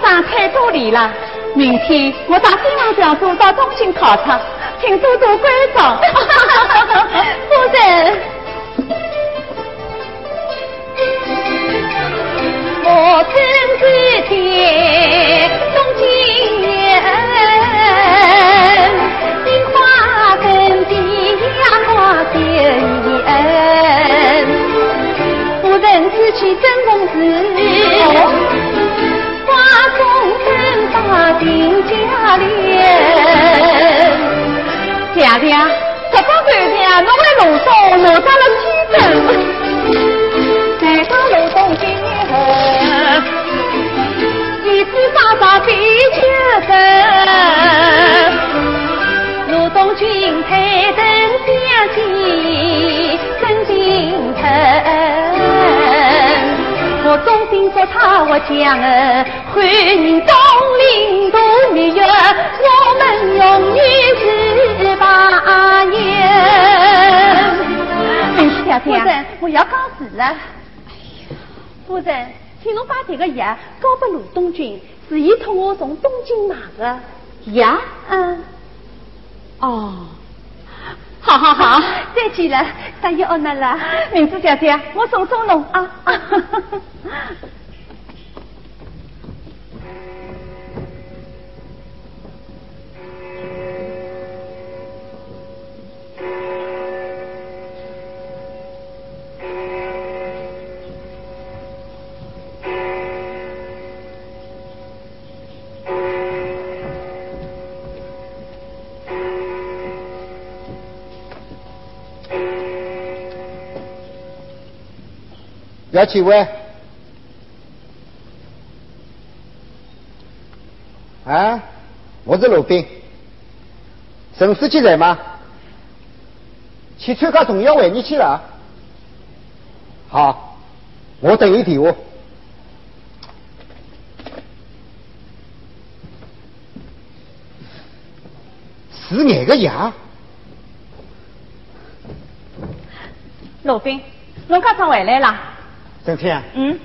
在我身上太多礼了。明天我打新郎小组到中心考察，请多多关照。夫人，我正在天东京人，樱花根底呀花丢人，夫人此去真公子。爹爹，这个水天我为路东落到了几阵，来到路东边，一枝沙沙比秋深，路东君台灯相见真心疼，我衷心祝他我将儿欢迎东林度蜜月，我们永远是八年。夫人，我要告辞了。哎呀，夫人，请侬把这个药交给鲁东君，是伊托我从东京买的药。嗯。哦，好好好，再见了，大爷饿了。明珠小姐，我送送侬啊。要几位？啊，我是罗宾。陈书记在吗？去参加重要会议去了。好，我等你电话。是哪个牙？罗宾，侬刚才回来了？郑天，嗯，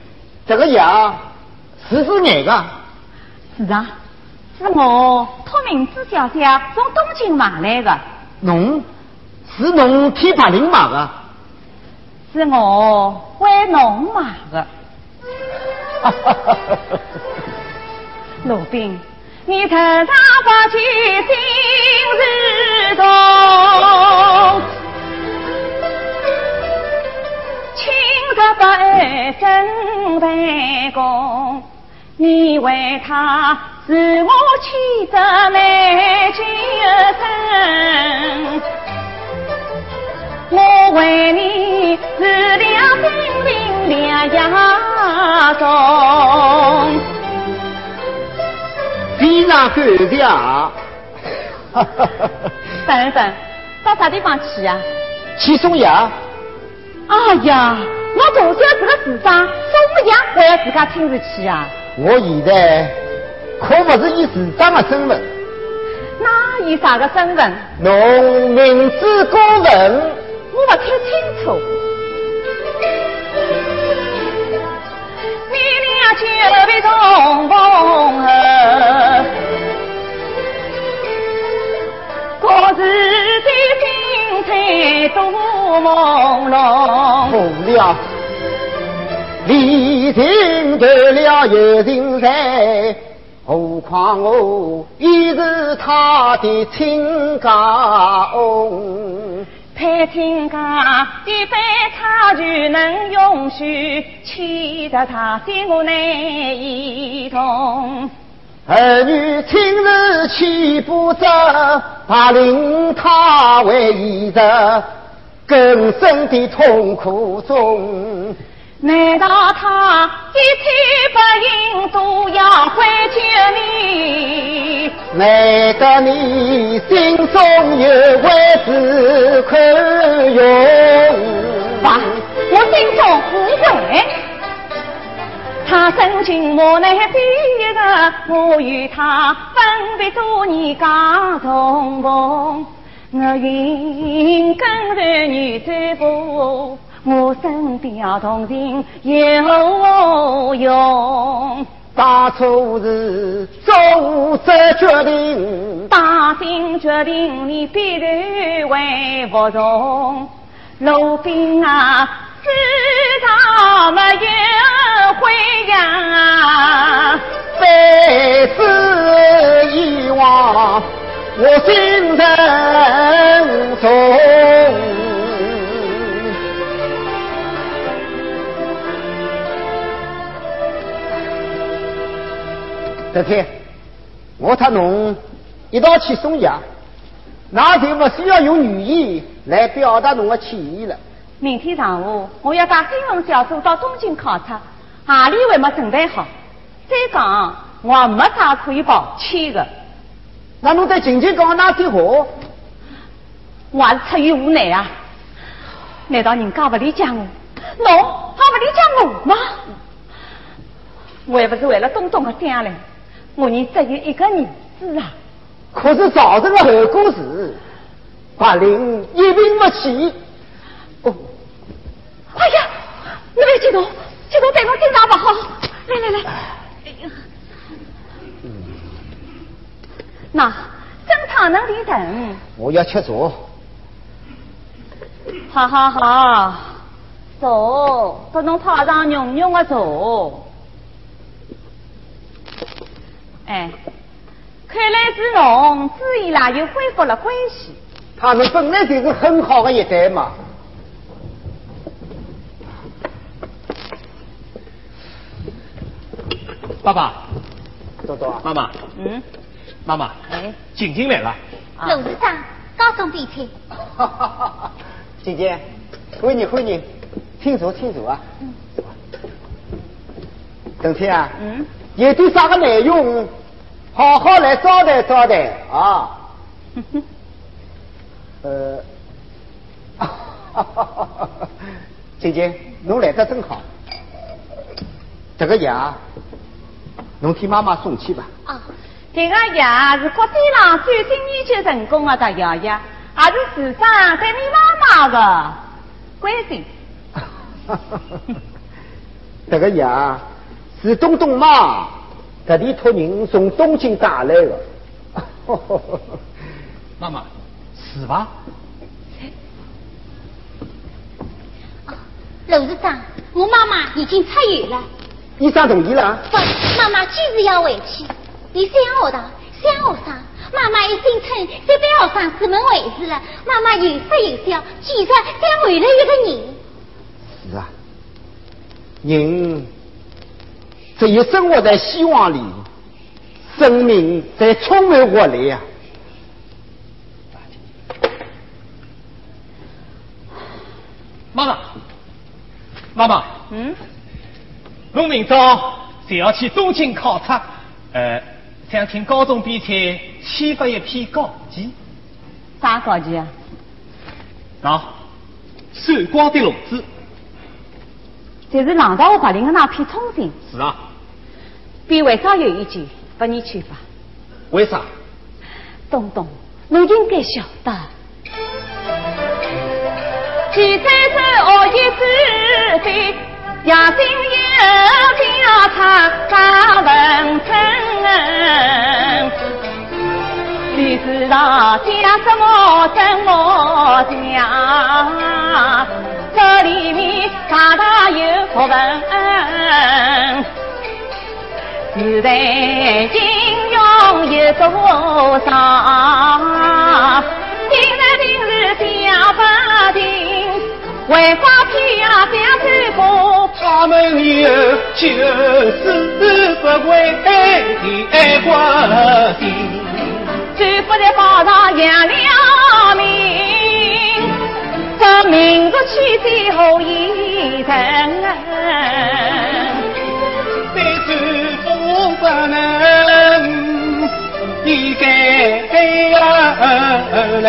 这个药是是哪个？是啊，是我托明子小姐从东京买来的。侬是侬替白灵买的？是我为侬买的。罗宾，你头上发起心事重。这不二真为公，你为他是我妻子美酒生，我为你是两兵临两牙中，非常感谢啊！等等，到啥地方去呀？去送药。哎呀！我大小是个市长，怎么样还要自家亲自去啊？我现在可不是以市长的身份，那以啥个身份？农民之工人，我不太清楚。你俩就别重逢后，各自的精彩多朦胧。不了。李靖得了有人才，何况我已是他的亲家翁。配亲家一杯茶就能永续，气得他心我难以同。儿女亲事岂不着，怕令他为一日更深的痛苦中。难道他一去不应，都要回救你？难道你心中有位置可用？爸，我心中无悔。他深情我难比的，我与他分别多年家重逢。我云跟着你走步，我身边同情有用。当初是做这决定，打定决定你必然会服从。路兵啊，知道没有回呀？非是以往，我心人重。这天，我他侬一道去送药，那就不需要用语言来表达侬的歉意了。明天上午，我要带黑龙小组到东京考察，何里还没准备好？再讲，我没啥可以抱歉的。那侬在静静讲那句话，我还是出于无奈啊！难道人家不理解我？侬还不理解我吗？我还不是为了东东的将来。我你只有一个儿子啊！可是造成的后果是，白灵一病不起。哦，哎呀，你别激动，激动对我心脏不好。来来来，那正常能的人，我要吃粥。好好好，粥，不能泡上浓浓的粥。哎，看来是侬朱伊拉又恢复了关系。他们本来就是很好的一对嘛。爸爸，多多，妈妈，嗯，妈妈，哎，晶晶来了。董事长，高中比赛。姐姐，欢迎欢迎，请坐请坐啊。嗯邓天啊。嗯。有点啥个内容，好好来招待招待啊！呃，姐姐，侬来得真好，这个药，侬替妈妈送去吧。啊，这个药是国际上最新研究成功的药药，还是市长对你妈妈的 关心。这个药。是东东妈特地托人从东京带来的。妈妈，是吧？陆市长，我妈妈已经出院了。医生同意了？不，妈妈坚持要回去。你三学堂，三学生，妈妈一心称这班学生是门回事了。妈妈有说有笑，其实想换了一个人。是啊，人。只有生活在希望里，生命才充满活力呀！妈妈，妈妈，嗯，我明朝就要去东京考察，呃，想请高中比赛签发一篇稿件。啥稿件啊？啊，闪光的笼子。就是郎大我白领的那篇通信。是啊。便为啥有意见不你去吧？为啥？东东，你应该晓得。七三是恶意之非，亚金有调查发文称。历史上讲什么真我讲，这里面大大有学问。时代英雄有多少？今日今日想不停，为啥偏想穿过？他们有就是不为的爱国心，最不在报上扬了名，这民族气最后一层。而论，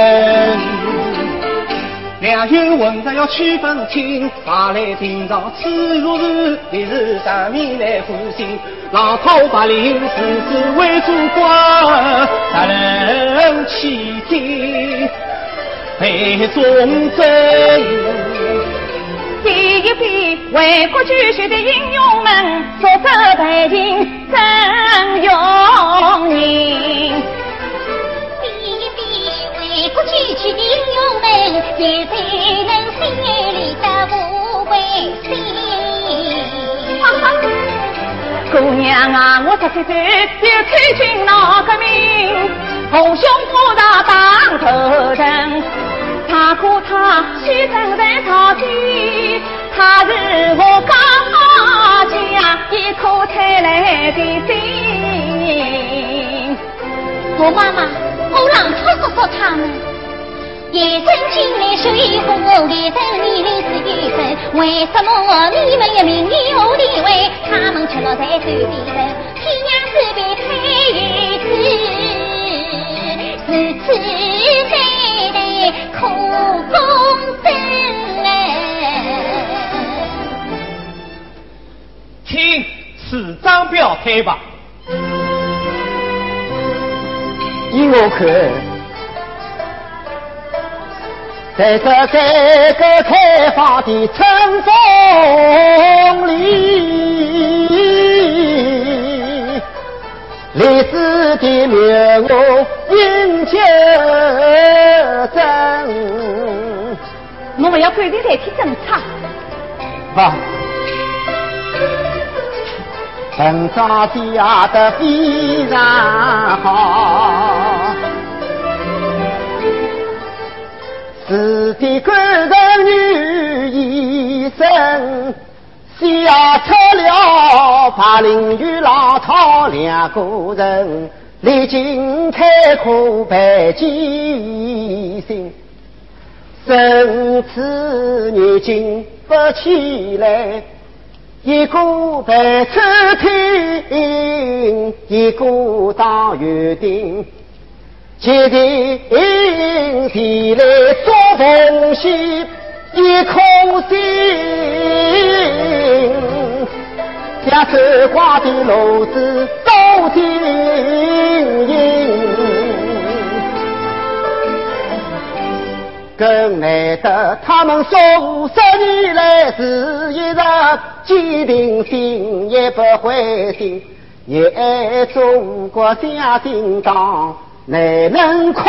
两有混着要区分清，哪来平常耻辱是历史上面来欢心，浪涛白领时时为祖国杀人欺天，被忠贞。第一批为国捐血的英雄们，作者背景真勇人。第一批为国捐躯的英雄们，也才能心里的无畏心。姑娘啊，我十七岁就参军闹革命，红胸火大当头人。他哥他牺牲在朝廷，他是我家家一颗才来的心。我妈妈，我让他说说他们。一阵金来水火，一阵你来是。为什么你们的名义我地位，他们却落在手边人？天涯是别太一次，是此代代苦功深。请市长表态吧。依我看。在这改革开放的春风里，历史的灭我应接真。我们要赶紧代替政策。啊，本庄的压得非常好。是的官人女医生，吓出了八陵与老套两个人，历经开阔百艰辛，生死逆境不起来，一个被抽听，一个当园丁。决定前来做奉献，一颗心，将守寡的路子都经营，更难得他们数十年来是一直坚定心，也不灰心，也爱中国小叮当。难能可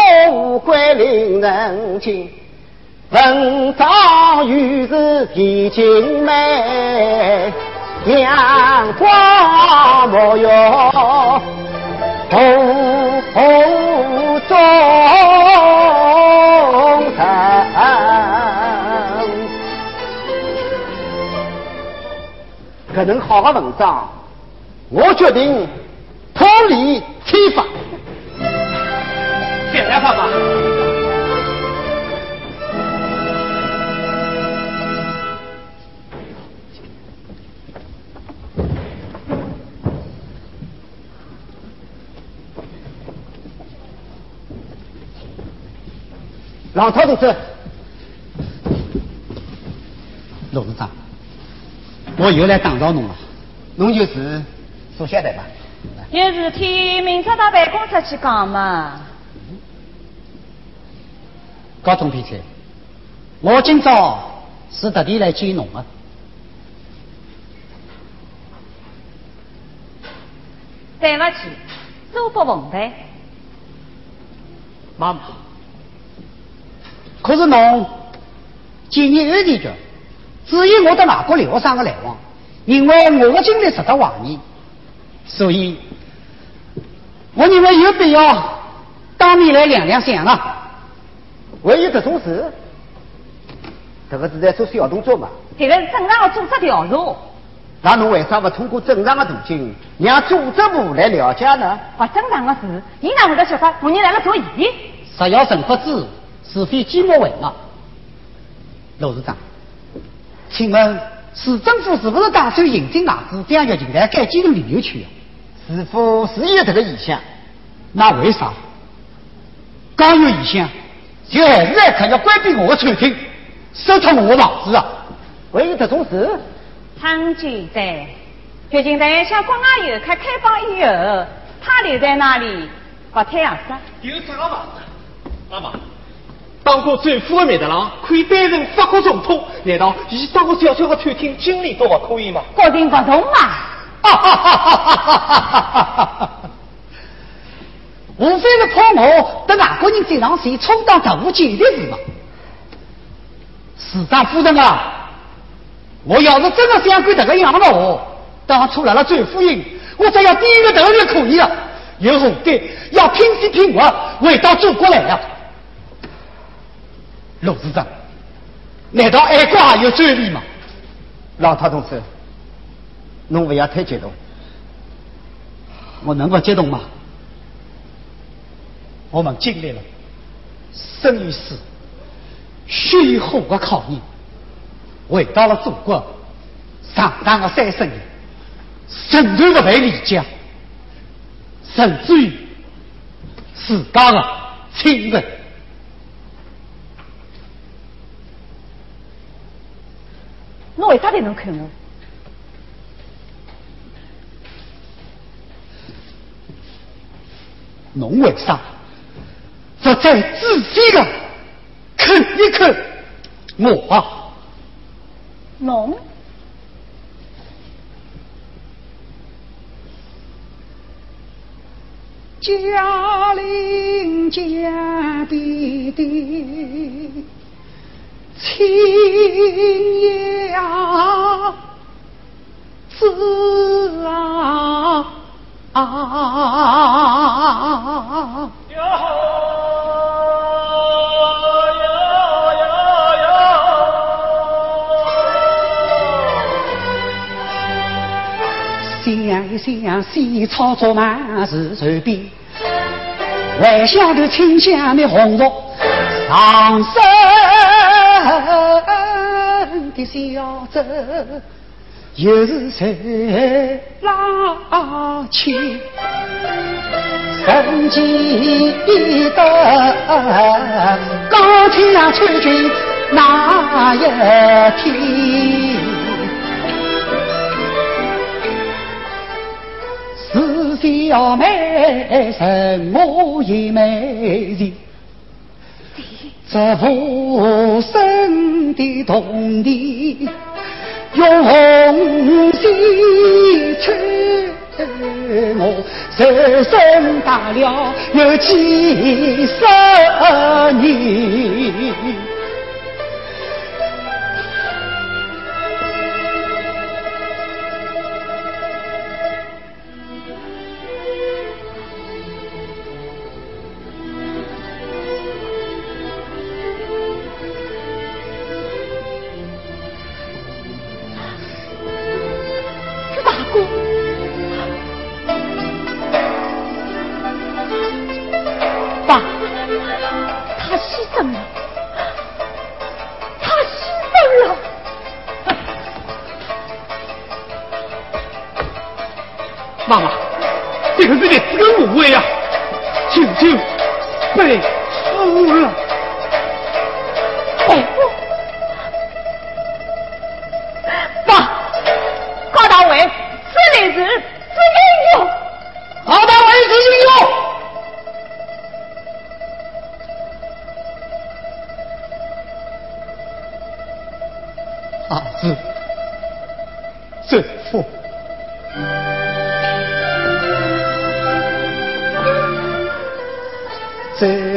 贵令人敬，文章玉是皮筋美，阳光沐浴红红中可能好的文章，我决定脱离天法。进来，爸爸。老头同志，陆市长，我又来打扰侬了。侬就是苏晓得吧？有事体明朝到办公室去讲嘛。高总批菜，我今朝是特地来见侬的。对不起，恕不奉陪。妈妈，可是侬今年二年级，只有我到外国留学生的来往，因为我的经历值得怀疑，所以我认为有必要当面来亮亮相啊。还有这种事？这个是在做小动作嘛？这个是正常的组织调查。那侬为啥不通过正常的途径，让组织部来了解呢？不正常的事，伊哪会得晓得我人来了做疑？实要神不知，是非鸡毛为嘛？陆市长，请问市政府是不是打算引进外资，将玉琴台改建成旅游区？是否是有这个意向？那为啥？刚有意向。就还是来看要关闭我的餐厅，收脱我的房子啊！为有这种事？很简单，毕竟在向国外游客开放以后，他留在那里不太合适。有这个房子，妈妈，当当过政府的面的郎，可以担任法国总统，难道以当个小小的餐厅经理都不可以吗？搞定不同嘛！哈哈哈哈哈哈！无非是怕我得外国人在上谁充当特务间谍是吗？市长夫人啊，我要是真的想干这个样的话，当初来了政府营，我只要第一个头就可以了。有何的要拼死拼活回到祖国来呀？陆市长，难道爱国还有专利吗？老太同志，侬不要太激动。我能不激动吗？我们经历了生与死、血与火的考验，回到了祖国，上当的三十年，仍然不被理解。甚至于自家的亲人，侬为啥得能看我？侬为啥不再仔细的看一看我啊？侬？家邻家弟弟，亲呀子啊！想一想，西草作满是随便，还晓得清香的红烛上身的小子，又是谁拉去？曾记得高天穿军那一天。小妹什么也没人，这无声的童年，用红线穿我人生大了有几十年。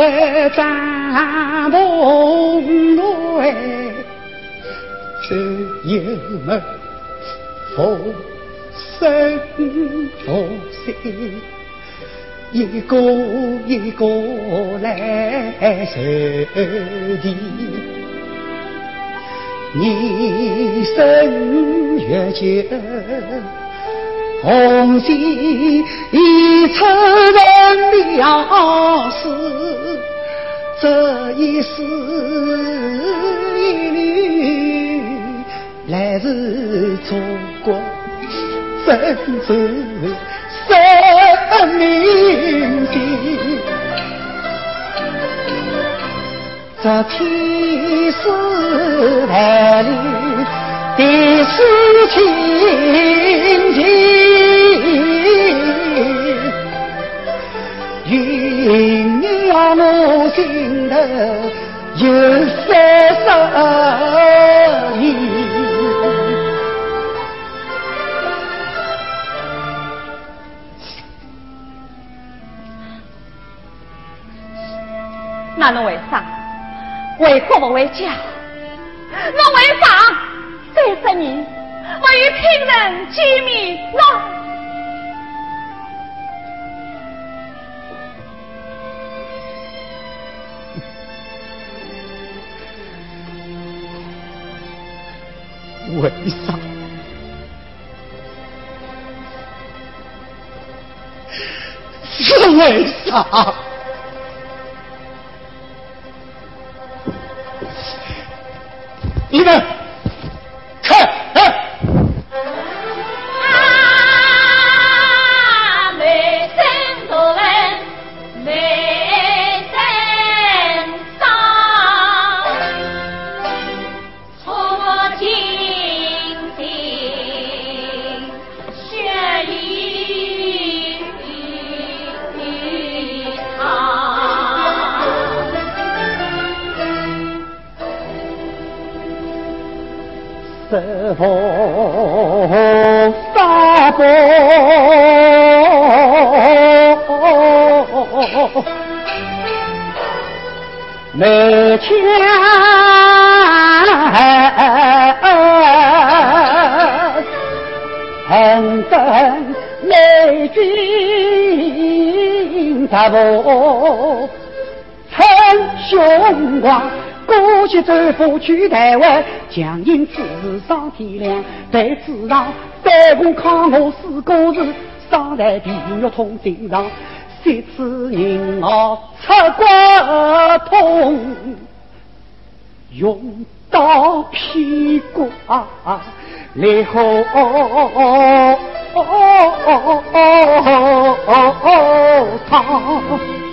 在帐篷内，只有么佛生佛心，一个一个来受地。你生越久，红线已出人了事，这一世一缕。来自祖国，深受生命的。这天时代里的事情情，让我心头有三十年。那侬为啥？为国不为家，我为啥三十年我与亲人见面为啥？是为啥？你们。雄光。过去走赴去台湾，强因此上天亮，被指上反共抗我四个字，上台地狱痛心上，谁知人我出国痛，用刀劈骨啊来喝汤。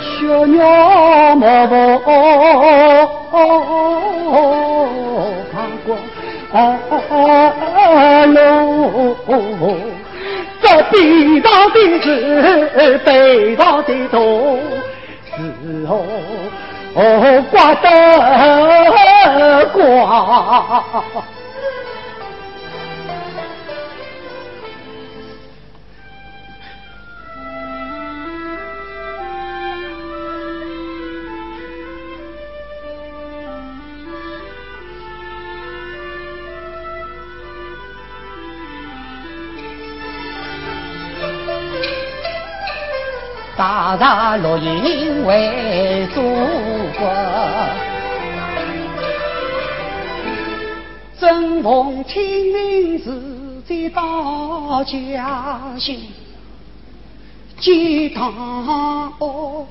小鸟莫不看过路，这悲伤的事，悲伤的痛，是哦刮得光。大大落英为祖国，正逢清明时节到家乡，见堂屋，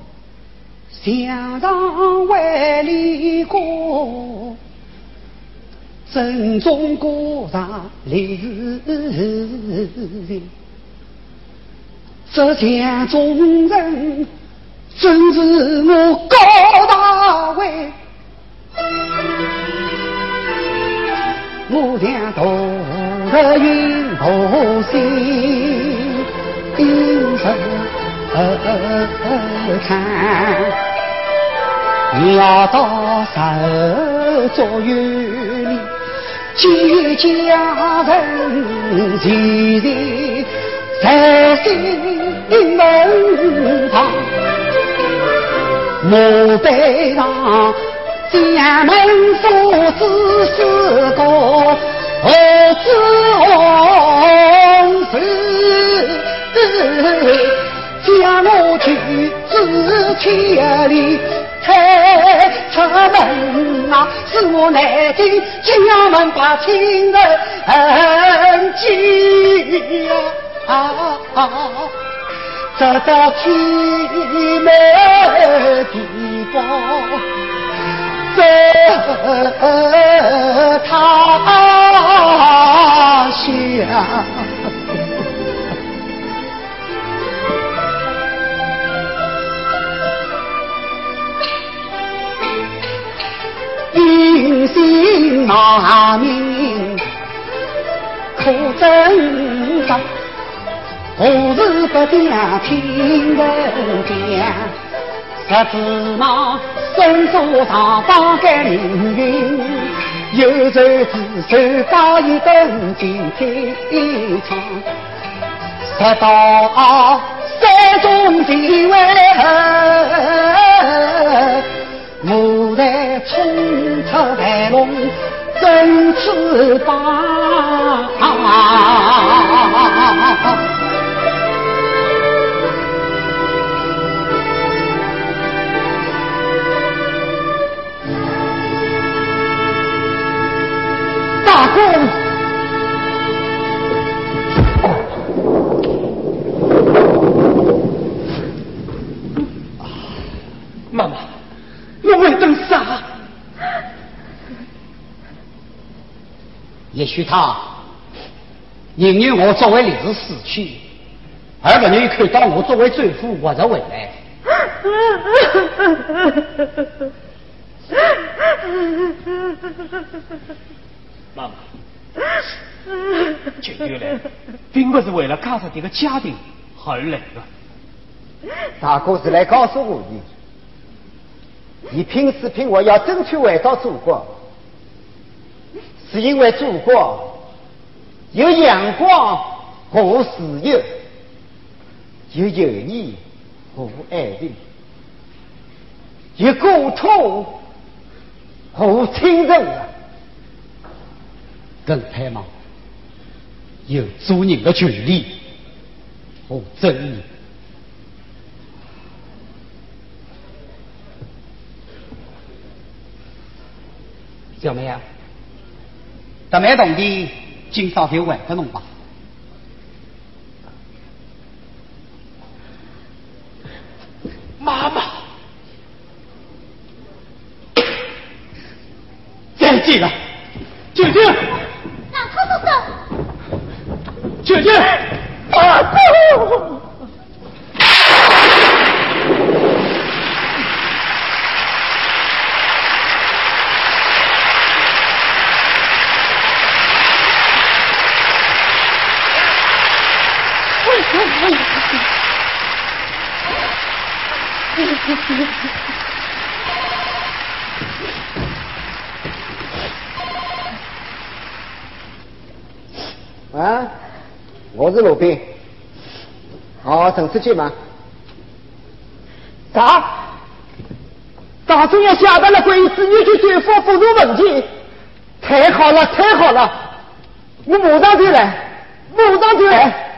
墙上万里歌，正中歌上历史。这江中人真是我高大威，我俩同日云同心，应声看，要到手作有礼，见家人齐齐。在心门旁，墓碑上家门父子四个儿子红事，将我去至千里抬出门啊，是我南京家门把亲人记呀。啊，这到凄美地方。在他乡。英心难明，可挣扎。何时不讲听人讲？十字马伸手上方改命运，有仇自首把一灯尽天窗。直到山中地位。我在冲出白龙振翅膀，大公。也许他宁愿我作为烈士死去，而不愿意看到我作为罪夫活着回来。妈妈，这月来并不是为了家上这个家庭而来的。大哥是来告诉我的，你拼死拼活要争取回到祖国。是因为祖国有阳光和自由，有友谊和爱情，有沟通和亲人啊！更盼望有做人的权利和正义。小梅啊！得买同的，今朝就还给侬吧。妈妈，再见了，姐姐。姐姐。啊！啊，我是罗宾。好，陈书记吗？啥？大中央下达了关于子女去追父辅助问题，太好了，太好了！我马上就来，马上就来。